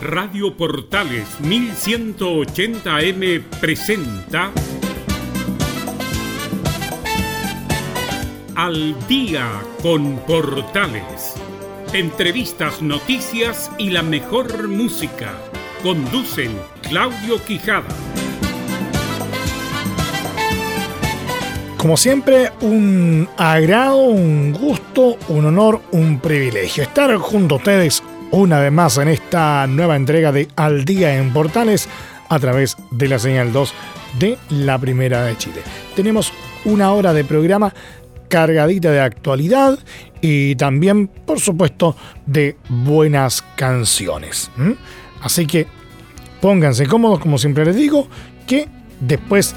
Radio Portales 1180M presenta Al día con Portales. Entrevistas, noticias y la mejor música. Conducen Claudio Quijada. Como siempre, un agrado, un gusto, un honor, un privilegio estar junto a ustedes una vez más en esta nueva entrega de Al Día en Portales a través de la señal 2 de la Primera de Chile. Tenemos una hora de programa cargadita de actualidad y también, por supuesto, de buenas canciones. Así que pónganse cómodos, como siempre les digo, que después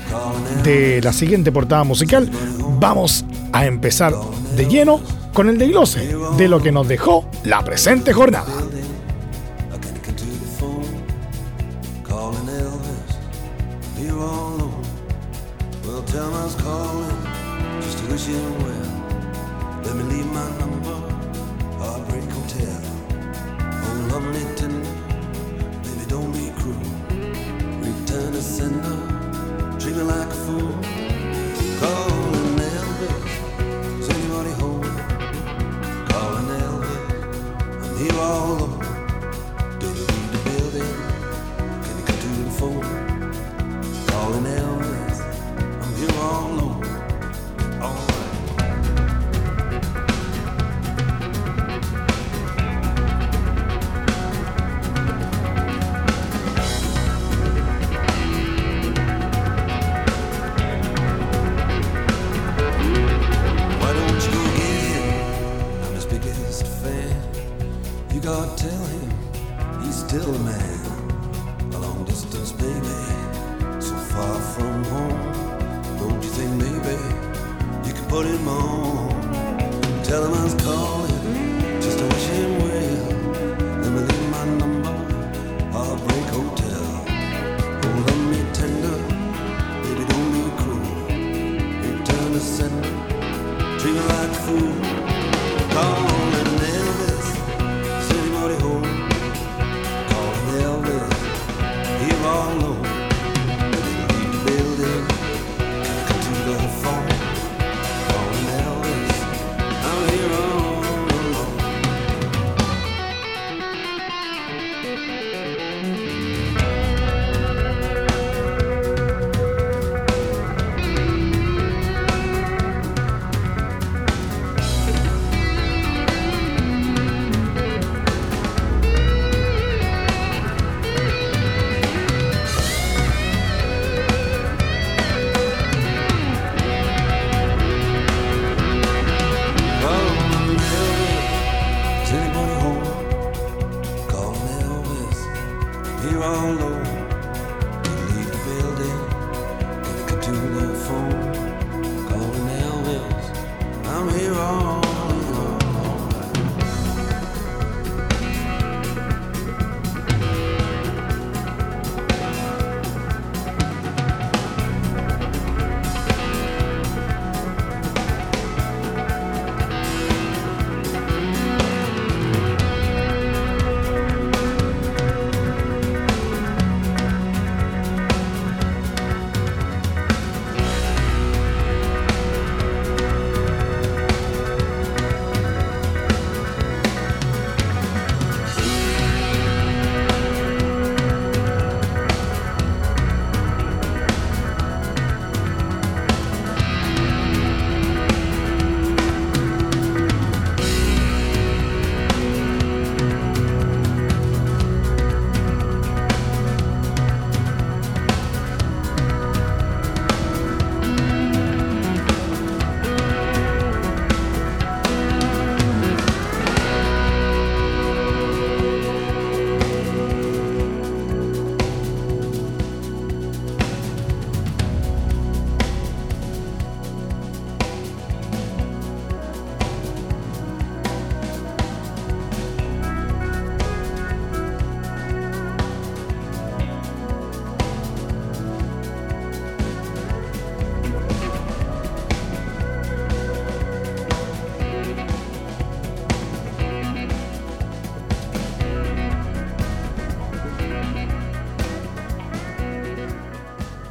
de la siguiente portada musical vamos a empezar de lleno con el desglose de lo que nos dejó la presente jornada.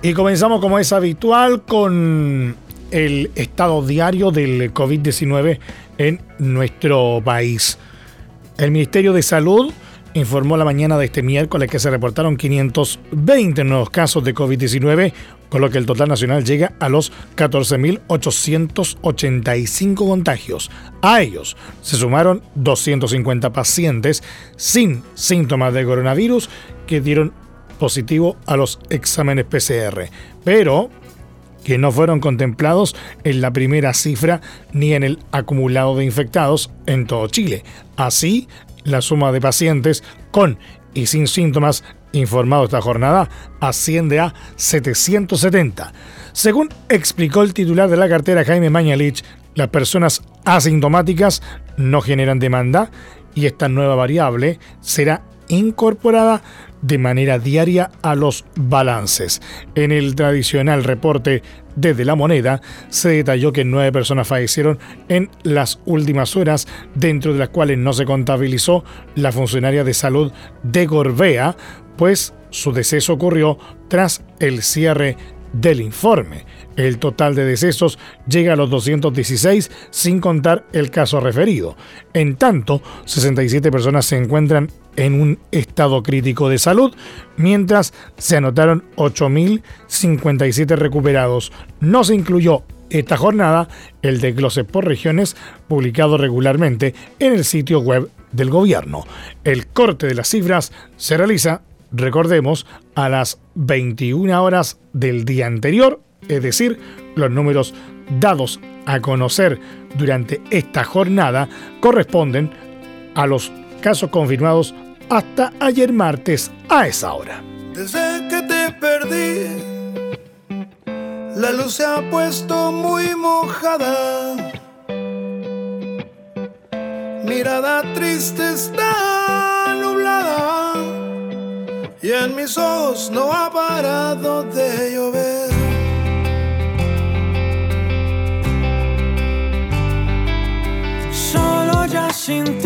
Y comenzamos como es habitual con el estado diario del COVID-19 en nuestro país. El Ministerio de Salud informó la mañana de este miércoles que se reportaron 520 nuevos casos de COVID-19, con lo que el total nacional llega a los 14.885 contagios. A ellos se sumaron 250 pacientes sin síntomas de coronavirus que dieron positivo a los exámenes PCR, pero que no fueron contemplados en la primera cifra ni en el acumulado de infectados en todo Chile. Así, la suma de pacientes con y sin síntomas informados esta jornada asciende a 770. Según explicó el titular de la cartera Jaime Mañalich, las personas asintomáticas no generan demanda y esta nueva variable será incorporada de manera diaria a los balances. En el tradicional reporte desde la moneda se detalló que nueve personas fallecieron en las últimas horas, dentro de las cuales no se contabilizó la funcionaria de salud de Gorbea, pues su deceso ocurrió tras el cierre del informe. El total de decesos llega a los 216 sin contar el caso referido. En tanto, 67 personas se encuentran en un estado crítico de salud, mientras se anotaron 8.057 recuperados. No se incluyó esta jornada el desglose por regiones publicado regularmente en el sitio web del gobierno. El corte de las cifras se realiza, recordemos, a las 21 horas del día anterior, es decir, los números dados a conocer durante esta jornada corresponden a los casos confirmados hasta ayer martes a esa hora. Desde que te perdí, la luz se ha puesto muy mojada. Mirada triste está nublada y en mis ojos no ha parado de llover. Solo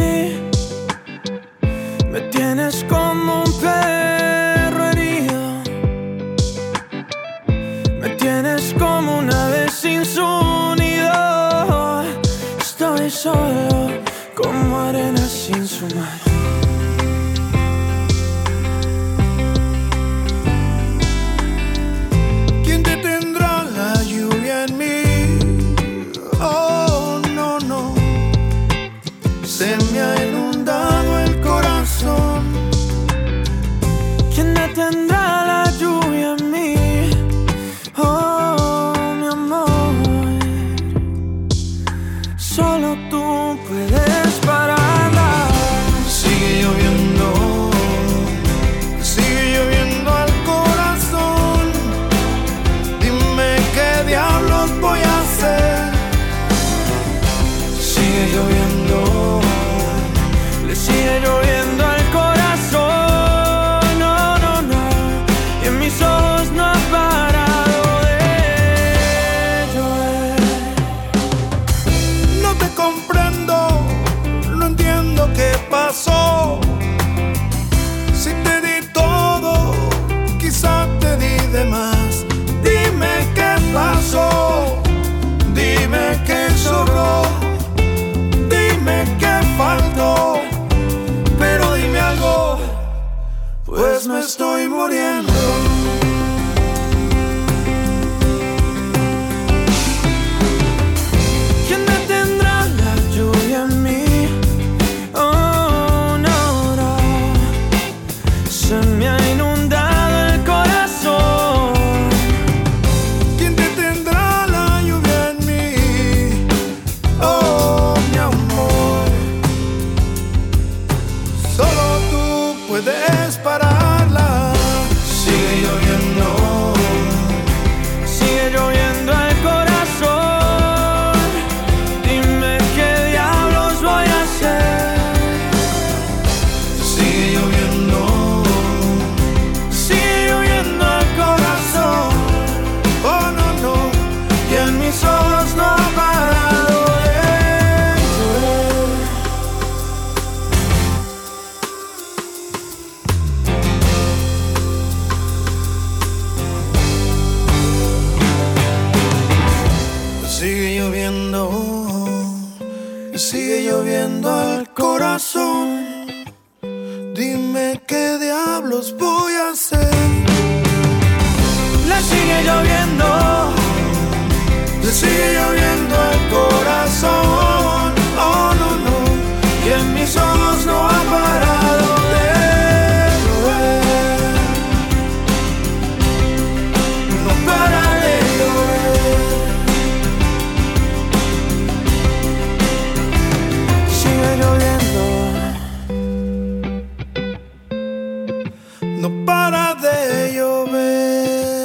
No para de llover.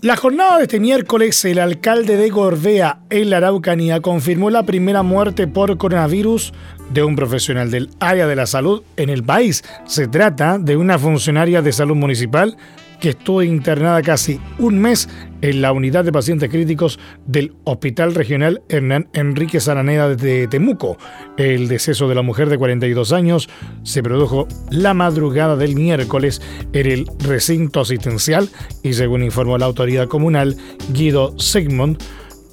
La jornada de este miércoles, el alcalde de Gorbea, en la Araucanía, confirmó la primera muerte por coronavirus de un profesional del área de la salud en el país. Se trata de una funcionaria de salud municipal que estuvo internada casi un mes en la unidad de pacientes críticos del Hospital Regional Hernán Enrique Saraneda de Temuco. El deceso de la mujer de 42 años se produjo la madrugada del miércoles en el recinto asistencial y según informó la autoridad comunal, Guido Sigmund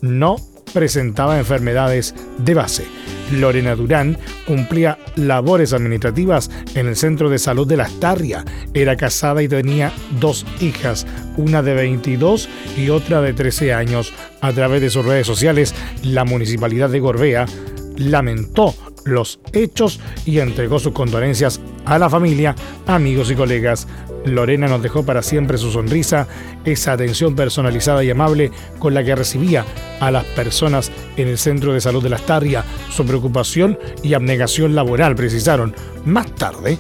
no presentaba enfermedades de base. Lorena Durán cumplía labores administrativas en el Centro de Salud de Las Tarria. Era casada y tenía dos hijas, una de 22 y otra de 13 años. A través de sus redes sociales, la Municipalidad de Gorbea lamentó los hechos y entregó sus condolencias a la familia, amigos y colegas. Lorena nos dejó para siempre su sonrisa, esa atención personalizada y amable con la que recibía a las personas en el Centro de Salud de la Astarria, su preocupación y abnegación laboral, precisaron. Más tarde,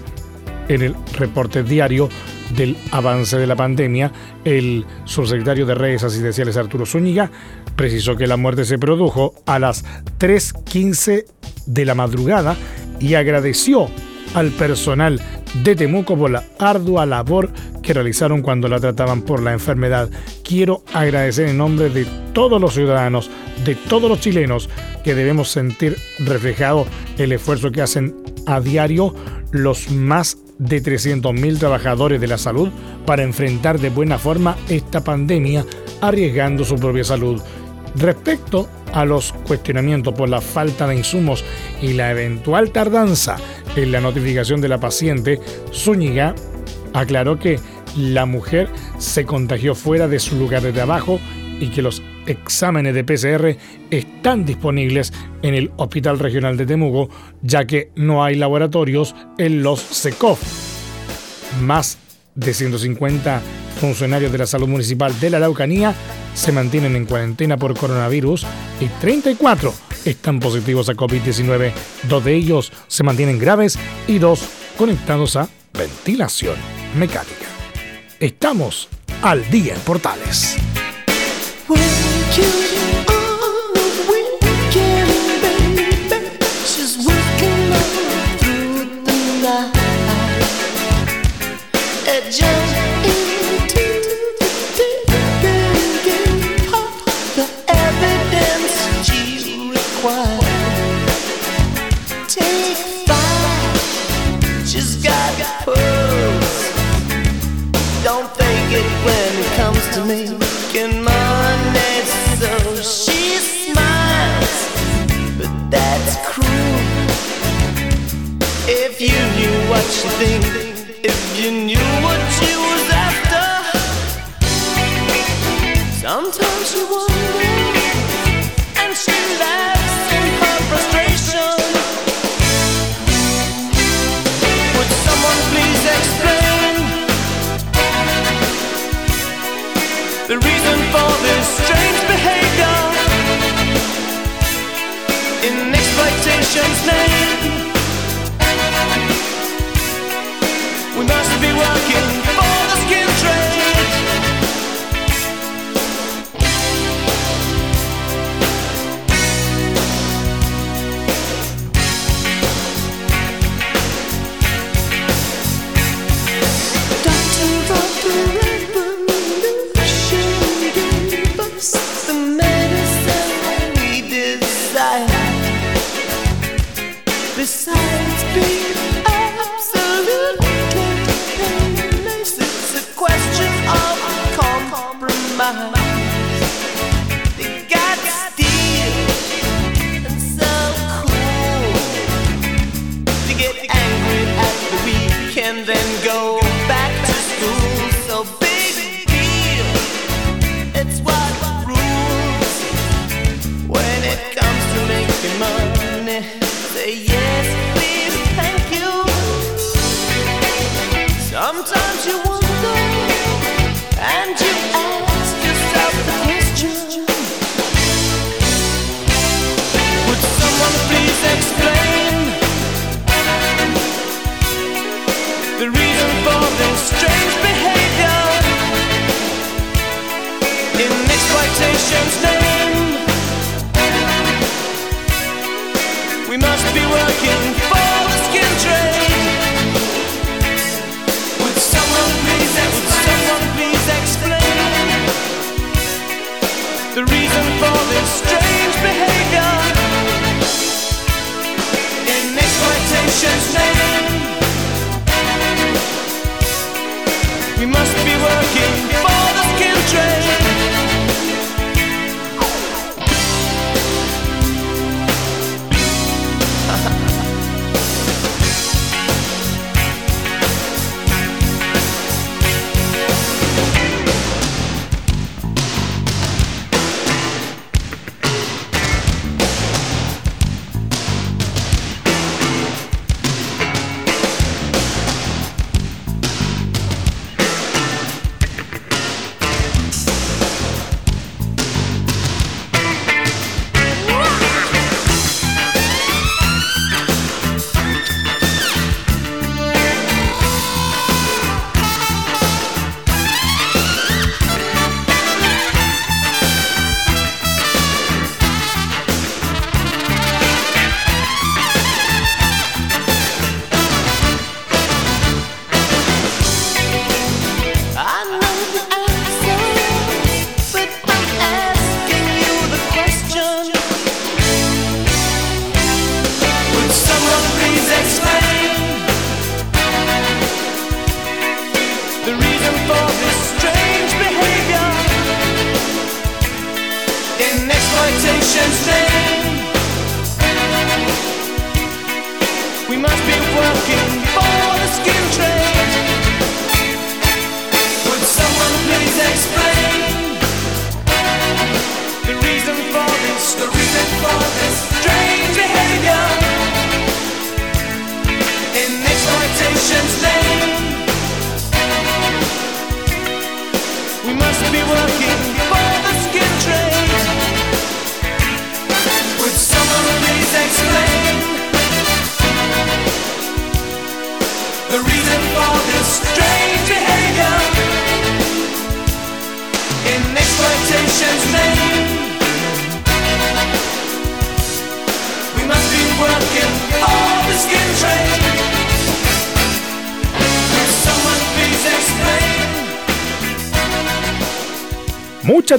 en el reporte diario del avance de la pandemia, el subsecretario de redes asistenciales Arturo Zúñiga precisó que la muerte se produjo a las 3.15 de la madrugada y agradeció al personal de Temuco por la ardua labor que realizaron cuando la trataban por la enfermedad. Quiero agradecer en nombre de todos los ciudadanos, de todos los chilenos, que debemos sentir reflejado el esfuerzo que hacen a diario los más de 300.000 trabajadores de la salud para enfrentar de buena forma esta pandemia, arriesgando su propia salud. Respecto a los cuestionamientos por la falta de insumos y la eventual tardanza en la notificación de la paciente, Zúñiga aclaró que la mujer se contagió fuera de su lugar de trabajo y que los exámenes de PCR están disponibles en el Hospital Regional de Temuco, ya que no hay laboratorios en los SECOF. Más de 150 funcionarios de la salud municipal de la Araucanía se mantienen en cuarentena por coronavirus y 34 están positivos a COVID-19. Dos de ellos se mantienen graves y dos conectados a ventilación mecánica. Estamos al día en Portales. To making money. So she smiles, but that's cruel. If you knew what she think, if you knew what she was after, sometimes she wonders, reason for this strange behavior in exploitation's name.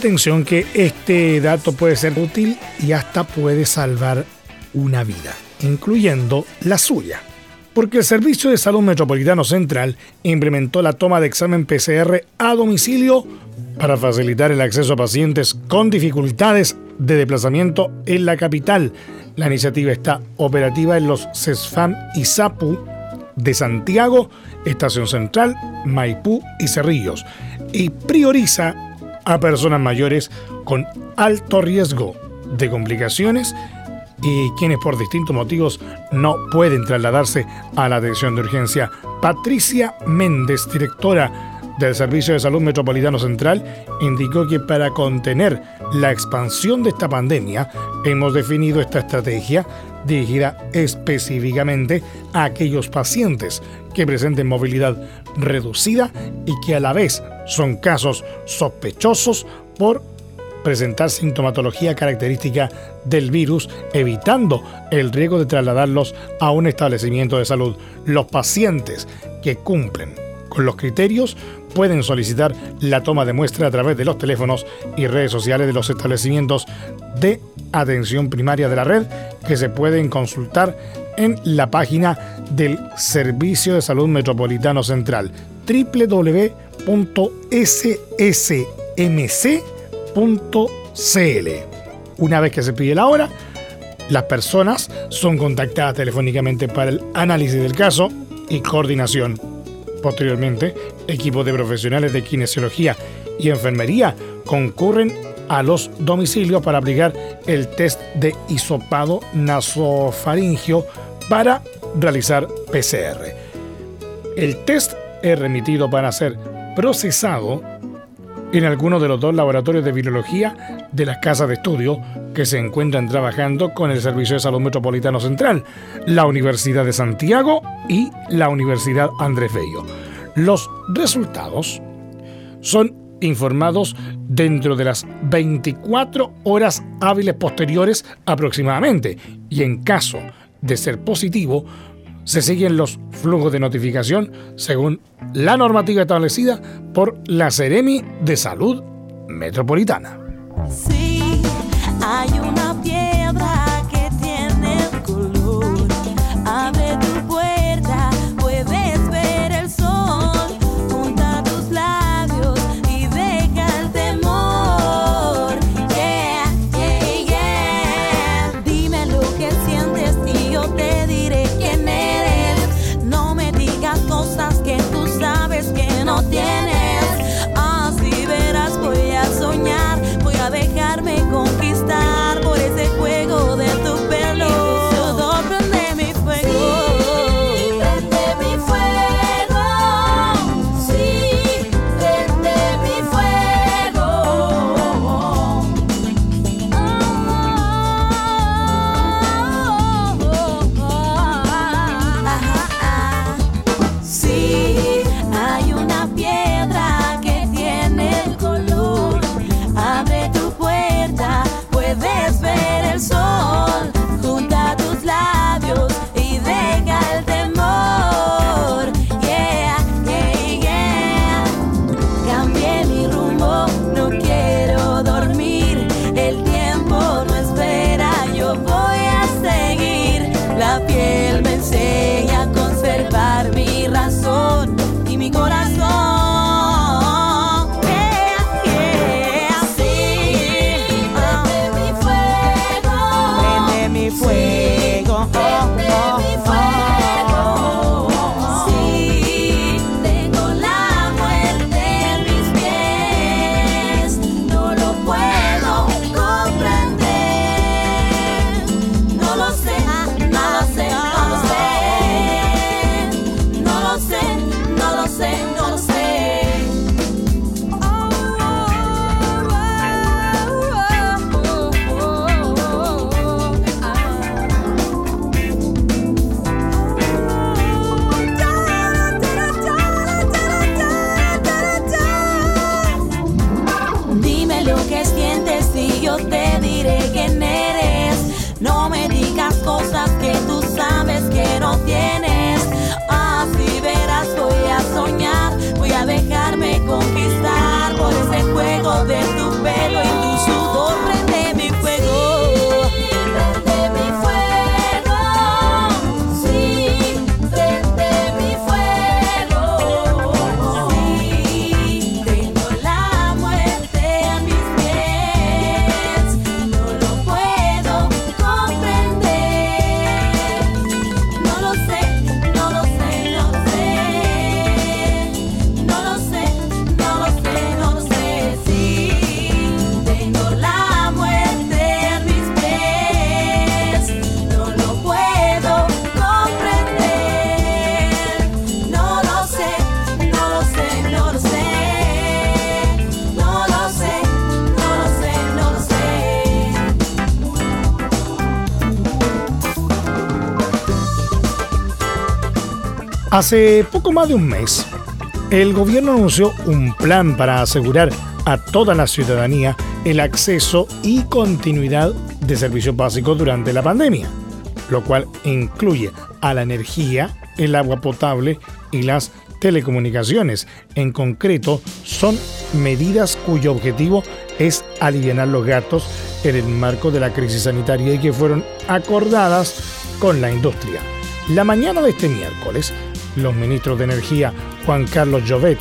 Atención que este dato puede ser útil y hasta puede salvar una vida, incluyendo la suya. Porque el Servicio de Salud Metropolitano Central implementó la toma de examen PCR a domicilio para facilitar el acceso a pacientes con dificultades de desplazamiento en la capital. La iniciativa está operativa en los CESFAM y SAPU de Santiago, Estación Central, Maipú y Cerrillos y prioriza a personas mayores con alto riesgo de complicaciones y quienes por distintos motivos no pueden trasladarse a la atención de urgencia. Patricia Méndez, directora del Servicio de Salud Metropolitano Central, indicó que para contener la expansión de esta pandemia hemos definido esta estrategia dirigida específicamente a aquellos pacientes que presenten movilidad reducida y que a la vez son casos sospechosos por presentar sintomatología característica del virus, evitando el riesgo de trasladarlos a un establecimiento de salud. Los pacientes que cumplen con los criterios pueden solicitar la toma de muestra a través de los teléfonos y redes sociales de los establecimientos de atención primaria de la red que se pueden consultar en la página del Servicio de Salud Metropolitano Central www.ssmc.cl. Una vez que se pide la hora, las personas son contactadas telefónicamente para el análisis del caso y coordinación. Posteriormente, equipos de profesionales de kinesiología y enfermería concurren a los domicilios para aplicar el test de hisopado nasofaringio para realizar PCR. El test es remitido para ser procesado en alguno de los dos laboratorios de virología de las casas de estudio que se encuentran trabajando con el Servicio de Salud Metropolitano Central, la Universidad de Santiago y la Universidad Andrés Bello. Los resultados son informados dentro de las 24 horas hábiles posteriores aproximadamente y en caso de ser positivo se siguen los flujos de notificación según la normativa establecida por la Seremi de Salud Metropolitana. Sí, hay una de tu Hace poco más de un mes, el gobierno anunció un plan para asegurar a toda la ciudadanía el acceso y continuidad de servicios básicos durante la pandemia, lo cual incluye a la energía, el agua potable y las telecomunicaciones. En concreto, son medidas cuyo objetivo es aliviar los gastos en el marco de la crisis sanitaria y que fueron acordadas con la industria. La mañana de este miércoles, los ministros de Energía Juan Carlos Llovet,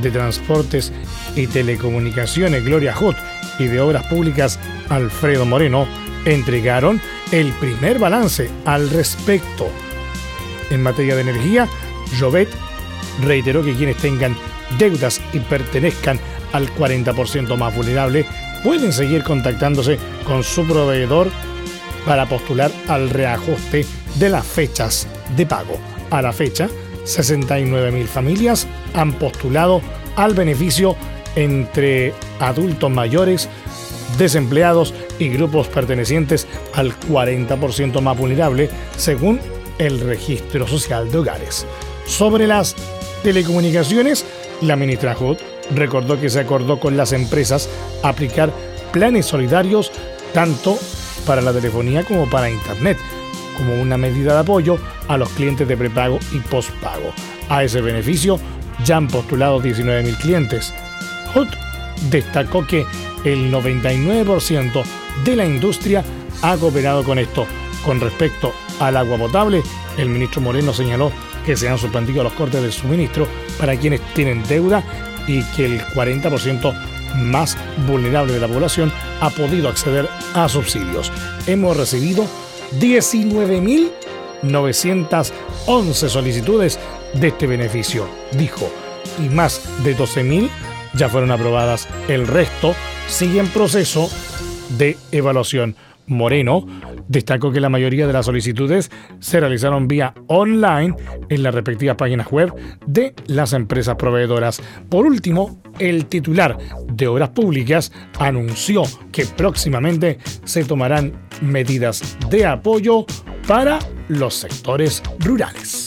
de Transportes y Telecomunicaciones Gloria Hood y de Obras Públicas Alfredo Moreno entregaron el primer balance al respecto. En materia de energía, Llovet reiteró que quienes tengan deudas y pertenezcan al 40% más vulnerable pueden seguir contactándose con su proveedor para postular al reajuste de las fechas de pago. A la fecha, 69.000 familias han postulado al beneficio entre adultos mayores, desempleados y grupos pertenecientes al 40% más vulnerable, según el Registro Social de Hogares. Sobre las telecomunicaciones, la ministra Hood recordó que se acordó con las empresas aplicar planes solidarios tanto para la telefonía como para Internet, como una medida de apoyo a los clientes de prepago y postpago. A ese beneficio ya han postulado 19.000 clientes. Hood destacó que el 99% de la industria ha cooperado con esto. Con respecto al agua potable, el ministro Moreno señaló que se han suspendido los cortes de suministro para quienes tienen deuda y que el 40% más vulnerable de la población ha podido acceder a subsidios. Hemos recibido 19.911 solicitudes de este beneficio, dijo, y más de 12.000 ya fueron aprobadas. El resto sigue en proceso de evaluación. Moreno destacó que la mayoría de las solicitudes se realizaron vía online en las respectivas páginas web de las empresas proveedoras. Por último, el titular de Obras Públicas anunció que próximamente se tomarán medidas de apoyo para los sectores rurales.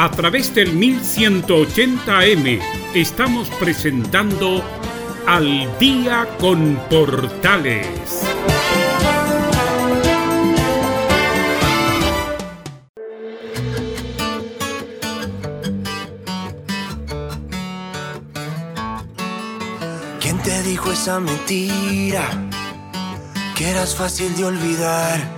A través del 1180M estamos presentando Al Día con Portales. ¿Quién te dijo esa mentira? Que eras fácil de olvidar.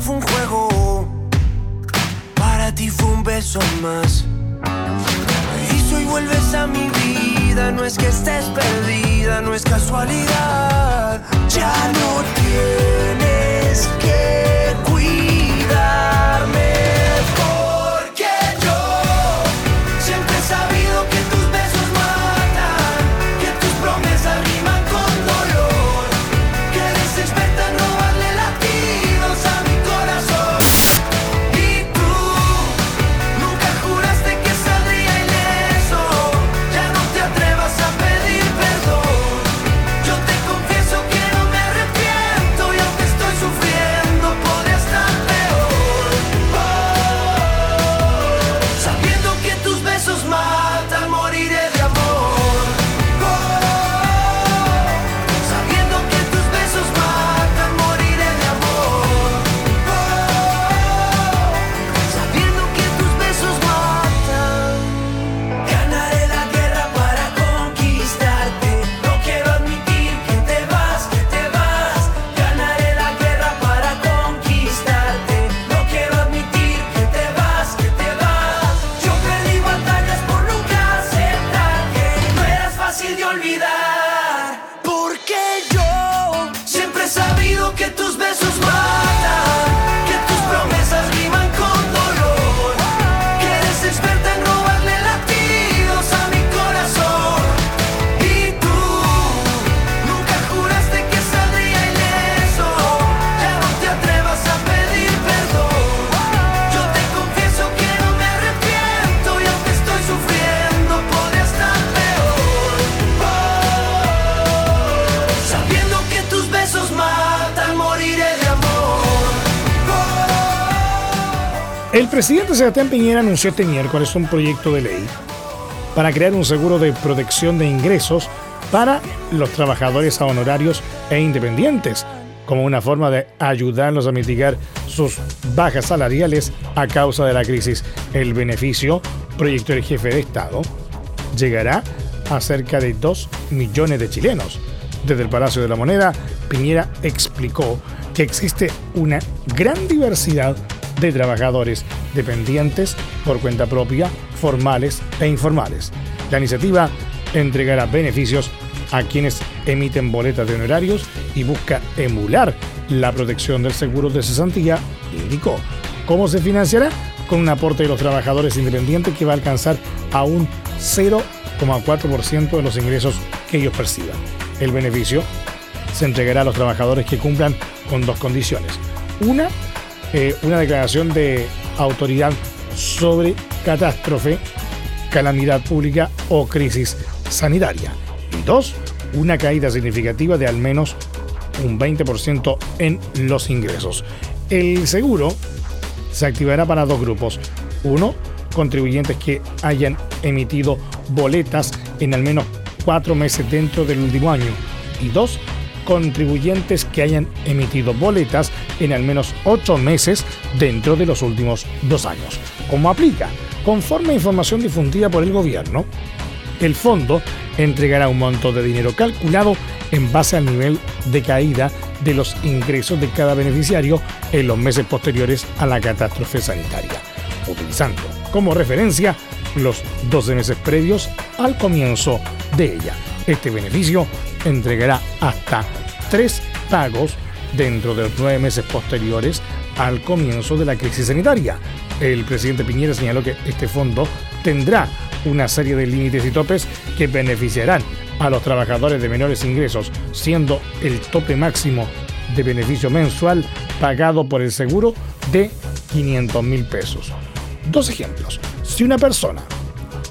fue un juego. Para ti fue un beso más. Y si hoy vuelves a mi vida, no es que estés perdida, no es casualidad. Ya no tienes que cuidarme. El presidente Sebastián Piñera anunció este miércoles un proyecto de ley para crear un seguro de protección de ingresos para los trabajadores a honorarios e independientes, como una forma de ayudarlos a mitigar sus bajas salariales a causa de la crisis. El beneficio, proyecto del jefe de Estado, llegará a cerca de 2 millones de chilenos. Desde el Palacio de la Moneda, Piñera explicó que existe una gran diversidad de trabajadores dependientes por cuenta propia, formales e informales. La iniciativa entregará beneficios a quienes emiten boletas de honorarios y busca emular la protección del seguro de cesantía, indicó. ¿Cómo se financiará? Con un aporte de los trabajadores independientes que va a alcanzar a un 0,4% de los ingresos que ellos perciban. El beneficio se entregará a los trabajadores que cumplan con dos condiciones. Una, eh, una declaración de autoridad sobre catástrofe, calamidad pública o crisis sanitaria. Y dos, una caída significativa de al menos un 20% en los ingresos. El seguro se activará para dos grupos. Uno, contribuyentes que hayan emitido boletas en al menos cuatro meses dentro del último año. Y dos, contribuyentes que hayan emitido boletas en al menos ocho meses dentro de los últimos dos años. ¿Cómo aplica? Conforme a información difundida por el gobierno, el fondo entregará un monto de dinero calculado en base al nivel de caída de los ingresos de cada beneficiario en los meses posteriores a la catástrofe sanitaria, utilizando como referencia los 12 meses previos al comienzo de ella. Este beneficio entregará hasta tres pagos dentro de los nueve meses posteriores al comienzo de la crisis sanitaria. El presidente Piñera señaló que este fondo tendrá una serie de límites y topes que beneficiarán a los trabajadores de menores ingresos, siendo el tope máximo de beneficio mensual pagado por el seguro de 500 mil pesos. Dos ejemplos. Si una persona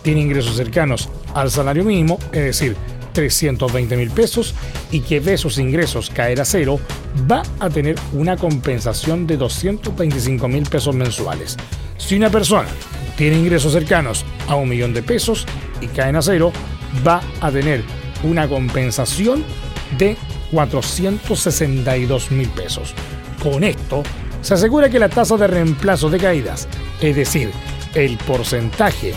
tiene ingresos cercanos al salario mínimo, es decir, 320 mil pesos, y que ve sus ingresos caer a cero, va a tener una compensación de 225 mil pesos mensuales. Si una persona tiene ingresos cercanos a un millón de pesos y caen a cero, va a tener una compensación de 462 mil pesos. Con esto, se asegura que la tasa de reemplazo de caídas, es decir, el porcentaje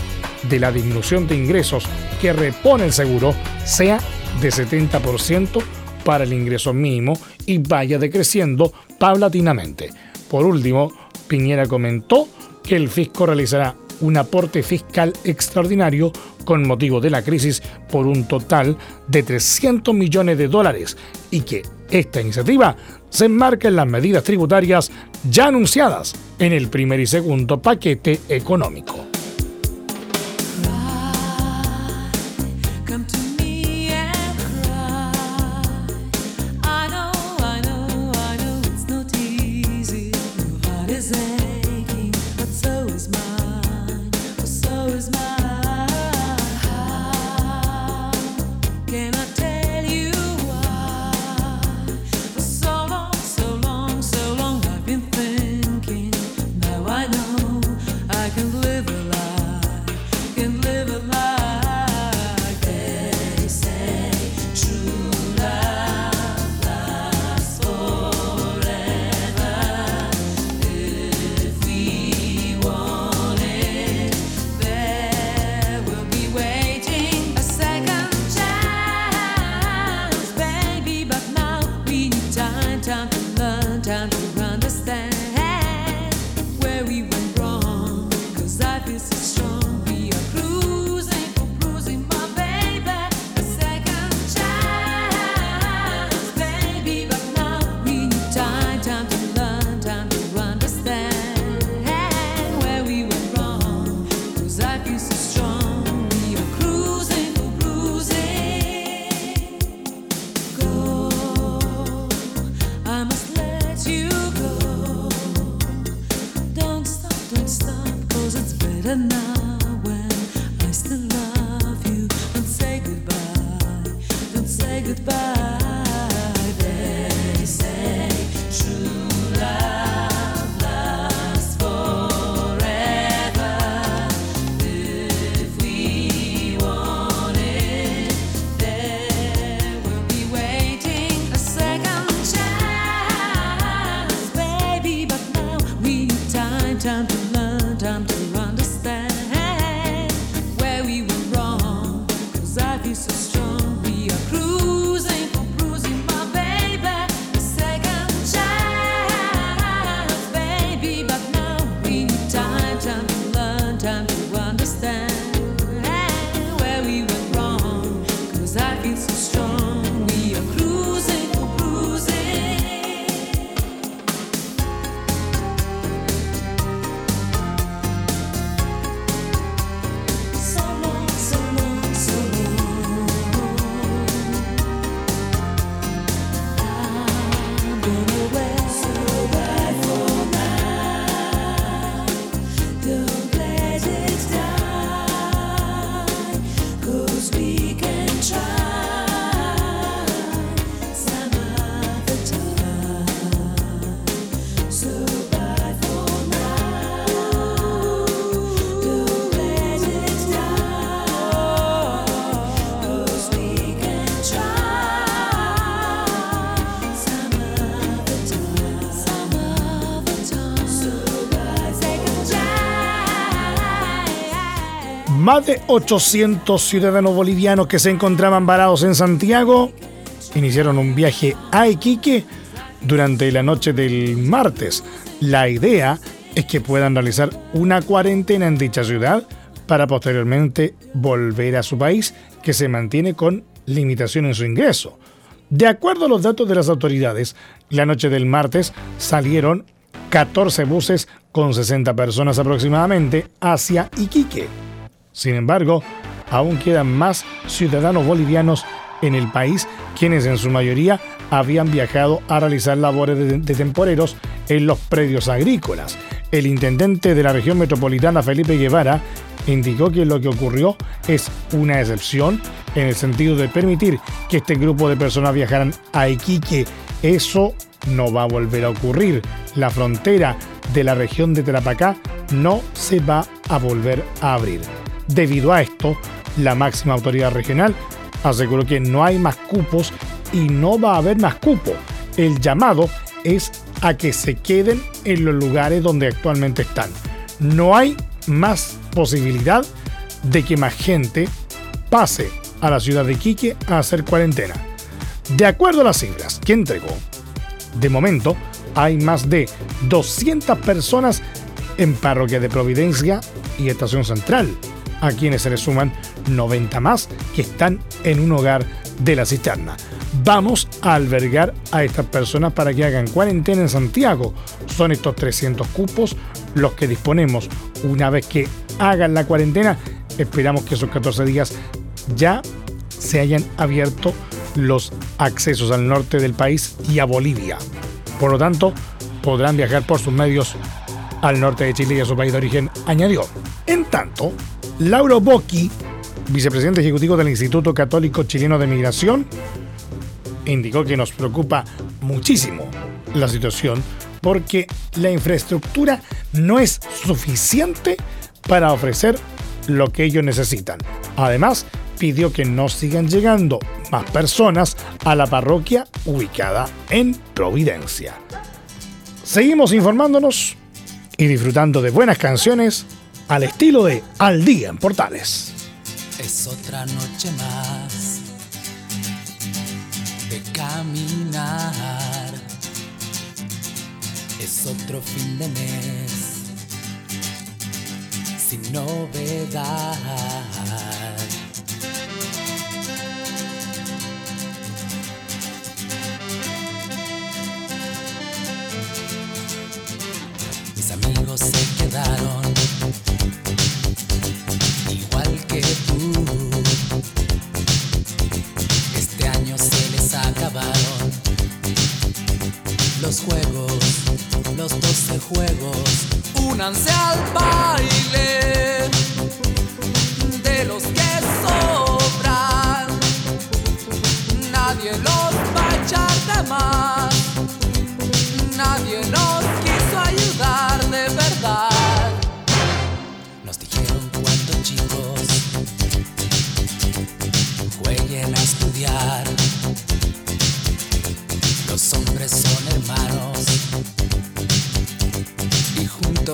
de la disminución de ingresos que repone el seguro, sea de 70% para el ingreso mínimo y vaya decreciendo paulatinamente. Por último, Piñera comentó que el fisco realizará un aporte fiscal extraordinario con motivo de la crisis por un total de 300 millones de dólares y que esta iniciativa se enmarca en las medidas tributarias ya anunciadas en el primer y segundo paquete económico. De 800 ciudadanos bolivianos que se encontraban varados en Santiago iniciaron un viaje a Iquique durante la noche del martes. La idea es que puedan realizar una cuarentena en dicha ciudad para posteriormente volver a su país que se mantiene con limitación en su ingreso. De acuerdo a los datos de las autoridades, la noche del martes salieron 14 buses con 60 personas aproximadamente hacia Iquique. Sin embargo, aún quedan más ciudadanos bolivianos en el país, quienes en su mayoría habían viajado a realizar labores de, temporeros en los predios agrícolas. El intendente de la región metropolitana, Felipe Guevara, indicó que lo que ocurrió es una excepción en el sentido de permitir que este grupo de personas viajaran a Iquique. Eso no va a volver a ocurrir. La frontera de la región de Tarapacá no se va a volver a abrir. Debido a esto, la máxima autoridad regional aseguró que no hay más cupos y no va a haber más cupo. El llamado es a que se queden en los lugares donde actualmente están. No hay más posibilidad de que más gente pase a la ciudad de Iquique a hacer cuarentena. De acuerdo a las cifras que entregó, de momento hay más de 200 personas en Parroquia de Providencia y Estación Central, a quienes se le suman 90 más que están en un hogar de la cisterna. Vamos a albergar a estas personas para que hagan cuarentena en Santiago. Son estos 300 cupos los que disponemos. Una vez que hagan la cuarentena, esperamos que esos 14 días ya se hayan abierto los accesos al norte del país y a Bolivia. Por lo tanto, podrán viajar por sus medios al norte de Chile y a su país de origen, añadió. En tanto, Lauro Bocchi, vicepresidente ejecutivo del Instituto Católico Chileno de Migración, indicó que nos preocupa muchísimo la situación porque la infraestructura no es suficiente para ofrecer lo que ellos necesitan. Además, pidió que no sigan llegando más personas a la parroquia ubicada en Providencia. Seguimos informándonos y disfrutando de buenas canciones al estilo de Al Día en Portales. Es otra noche más de caminar. Es otro fin de mes sin novedad. Mis amigos se quedaron igual que tú. Este año se les acabaron los juegos, los 12 juegos. Únanse al baile de los que sobran. Nadie los va a echar de más. Nadie nos quiso ayudar de verdad.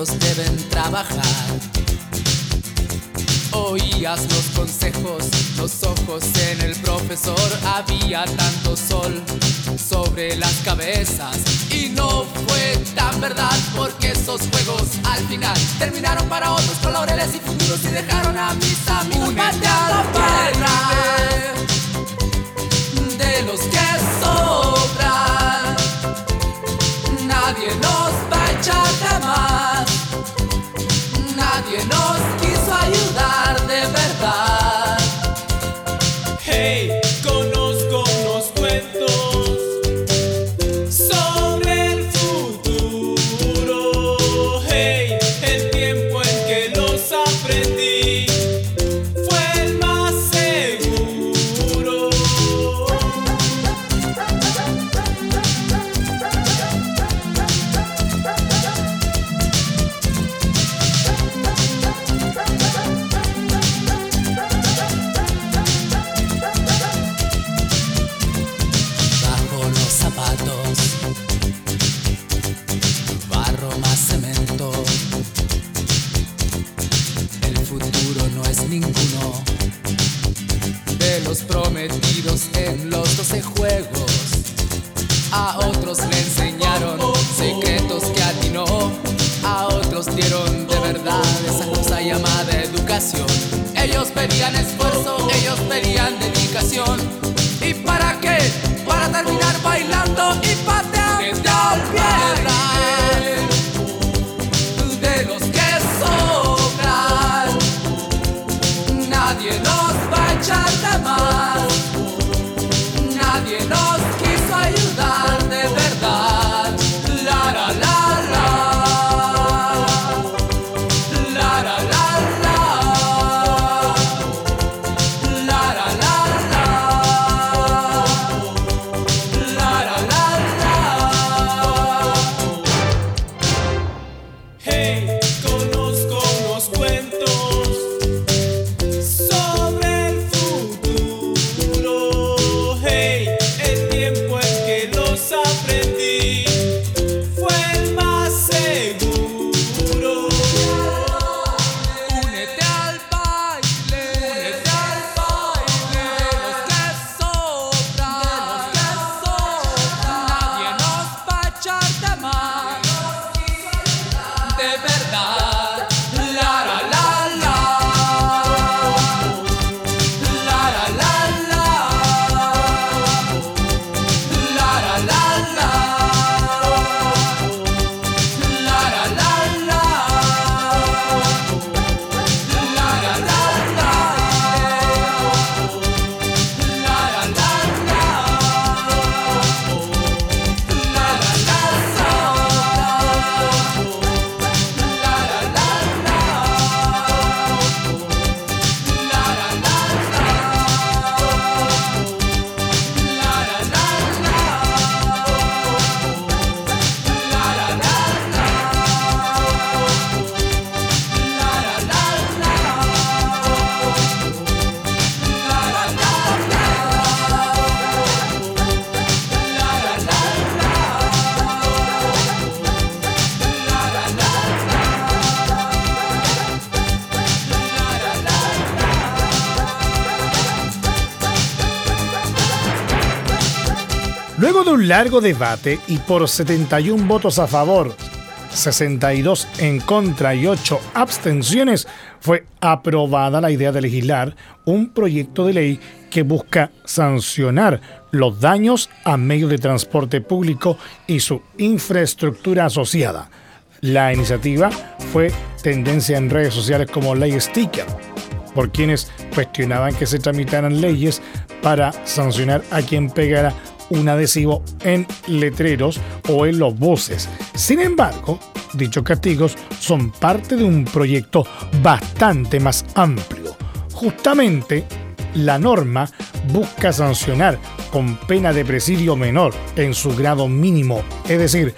Deben trabajar. Oías los consejos, los ojos en el profesor. Había tanto sol sobre las cabezas y no fue tan verdad porque esos juegos al final terminaron para otros con laureles y futuros y dejaron a mis amigos largo debate y por 71 votos a favor, 62 en contra y 8 abstenciones, fue aprobada la idea de legislar un proyecto de ley que busca sancionar los daños a medios de transporte público y su infraestructura asociada. La iniciativa fue tendencia en redes sociales como ley sticker, por quienes cuestionaban que se tramitaran leyes para sancionar a quien pegara un adhesivo en letreros o en los buses. Sin embargo, dichos castigos son parte de un proyecto bastante más amplio. Justamente, la norma busca sancionar con pena de presidio menor en su grado mínimo, es decir,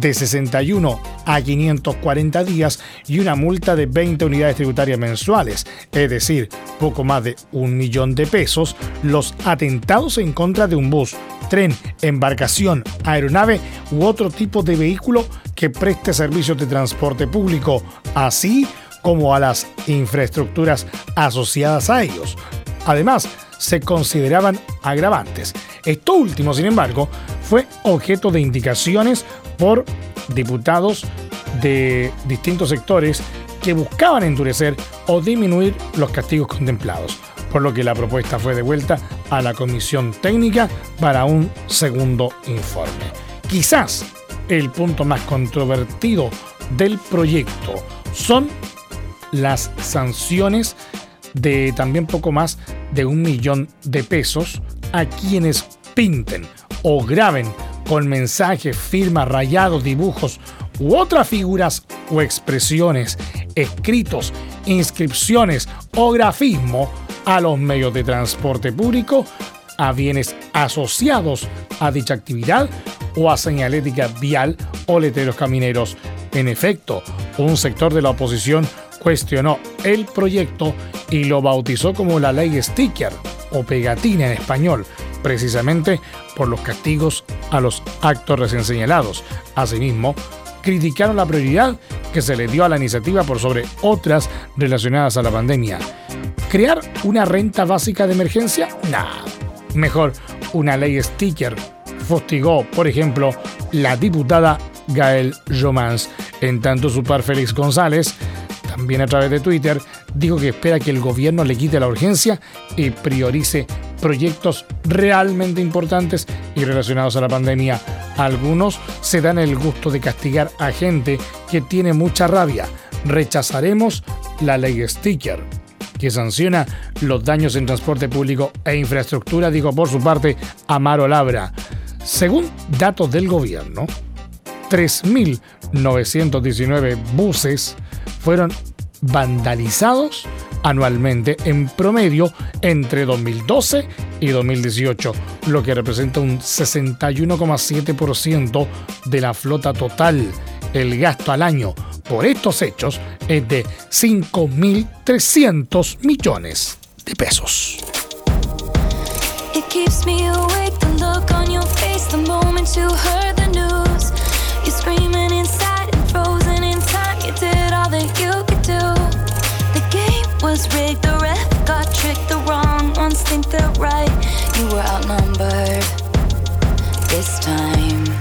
de 61 a 540 días y una multa de 20 unidades tributarias mensuales, es decir, poco más de un millón de pesos, los atentados en contra de un bus, tren, embarcación, aeronave u otro tipo de vehículo que preste servicios de transporte público, así como a las infraestructuras asociadas a ellos. Además, se consideraban agravantes. Esto último, sin embargo, fue objeto de indicaciones por diputados de distintos sectores que buscaban endurecer o disminuir los castigos contemplados, por lo que la propuesta fue devuelta a la comisión técnica para un segundo informe. Quizás el punto más controvertido del proyecto son las sanciones de también poco más de un millón de pesos a quienes pinten o graben con mensajes, firmas, rayados, dibujos u otras figuras o expresiones, escritos, inscripciones o grafismo a los medios de transporte público, a bienes asociados a dicha actividad o a señalética vial o letreros camineros. En efecto, un sector de la oposición cuestionó el proyecto y lo bautizó como la ley sticker o pegatina en español, precisamente por los castigos a los actos recién señalados. Asimismo, criticaron la prioridad que se le dio a la iniciativa por sobre otras relacionadas a la pandemia. ¿Crear una renta básica de emergencia? Nada. Mejor una ley sticker. Fustigó, por ejemplo, la diputada Gael Romans. En tanto, su par Félix González, también a través de Twitter, dijo que espera que el gobierno le quite la urgencia y priorice proyectos realmente importantes y relacionados a la pandemia. Algunos se dan el gusto de castigar a gente que tiene mucha rabia. Rechazaremos la ley sticker que sanciona los daños en transporte público e infraestructura, dijo por su parte Amaro Labra. Según datos del gobierno, 3.919 buses fueron vandalizados anualmente en promedio entre 2012 y 2018, lo que representa un 61,7% de la flota total. El gasto al año por estos hechos es de 5.300 millones de pesos. You were outnumbered this time.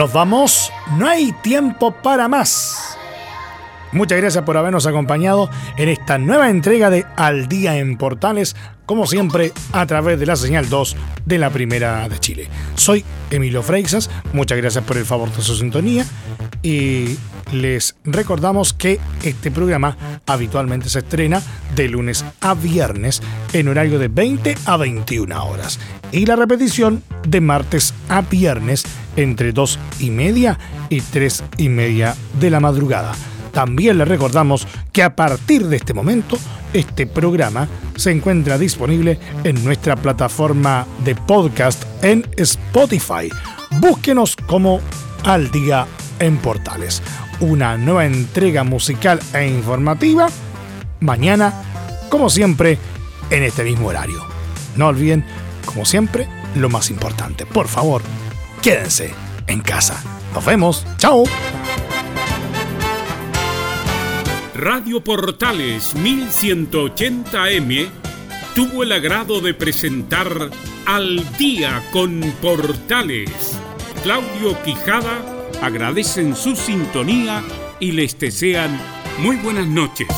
Nos vamos, no hay tiempo para más. Muchas gracias por habernos acompañado en esta nueva entrega de Al Día en Portales, como siempre a través de la señal 2 de la Primera de Chile. Soy Emilio Freixas, muchas gracias por el favor de su sintonía y les recordamos que este programa habitualmente se estrena de lunes a viernes en horario de 20 a 21 horas y la repetición de martes a viernes entre 2 y media y 3 y media de la madrugada. También les recordamos que a partir de este momento, este programa se encuentra disponible en nuestra plataforma de podcast en Spotify. Búsquenos como Al Día en Portales. Una nueva entrega musical e informativa mañana, como siempre, en este mismo horario. No olviden, como siempre, lo más importante. Por favor, quédense en casa. Nos vemos. Chao. Radio Portales 1180M tuvo el agrado de presentar Al Día con Portales. Claudio Quijada agradecen su sintonía y les desean muy buenas noches.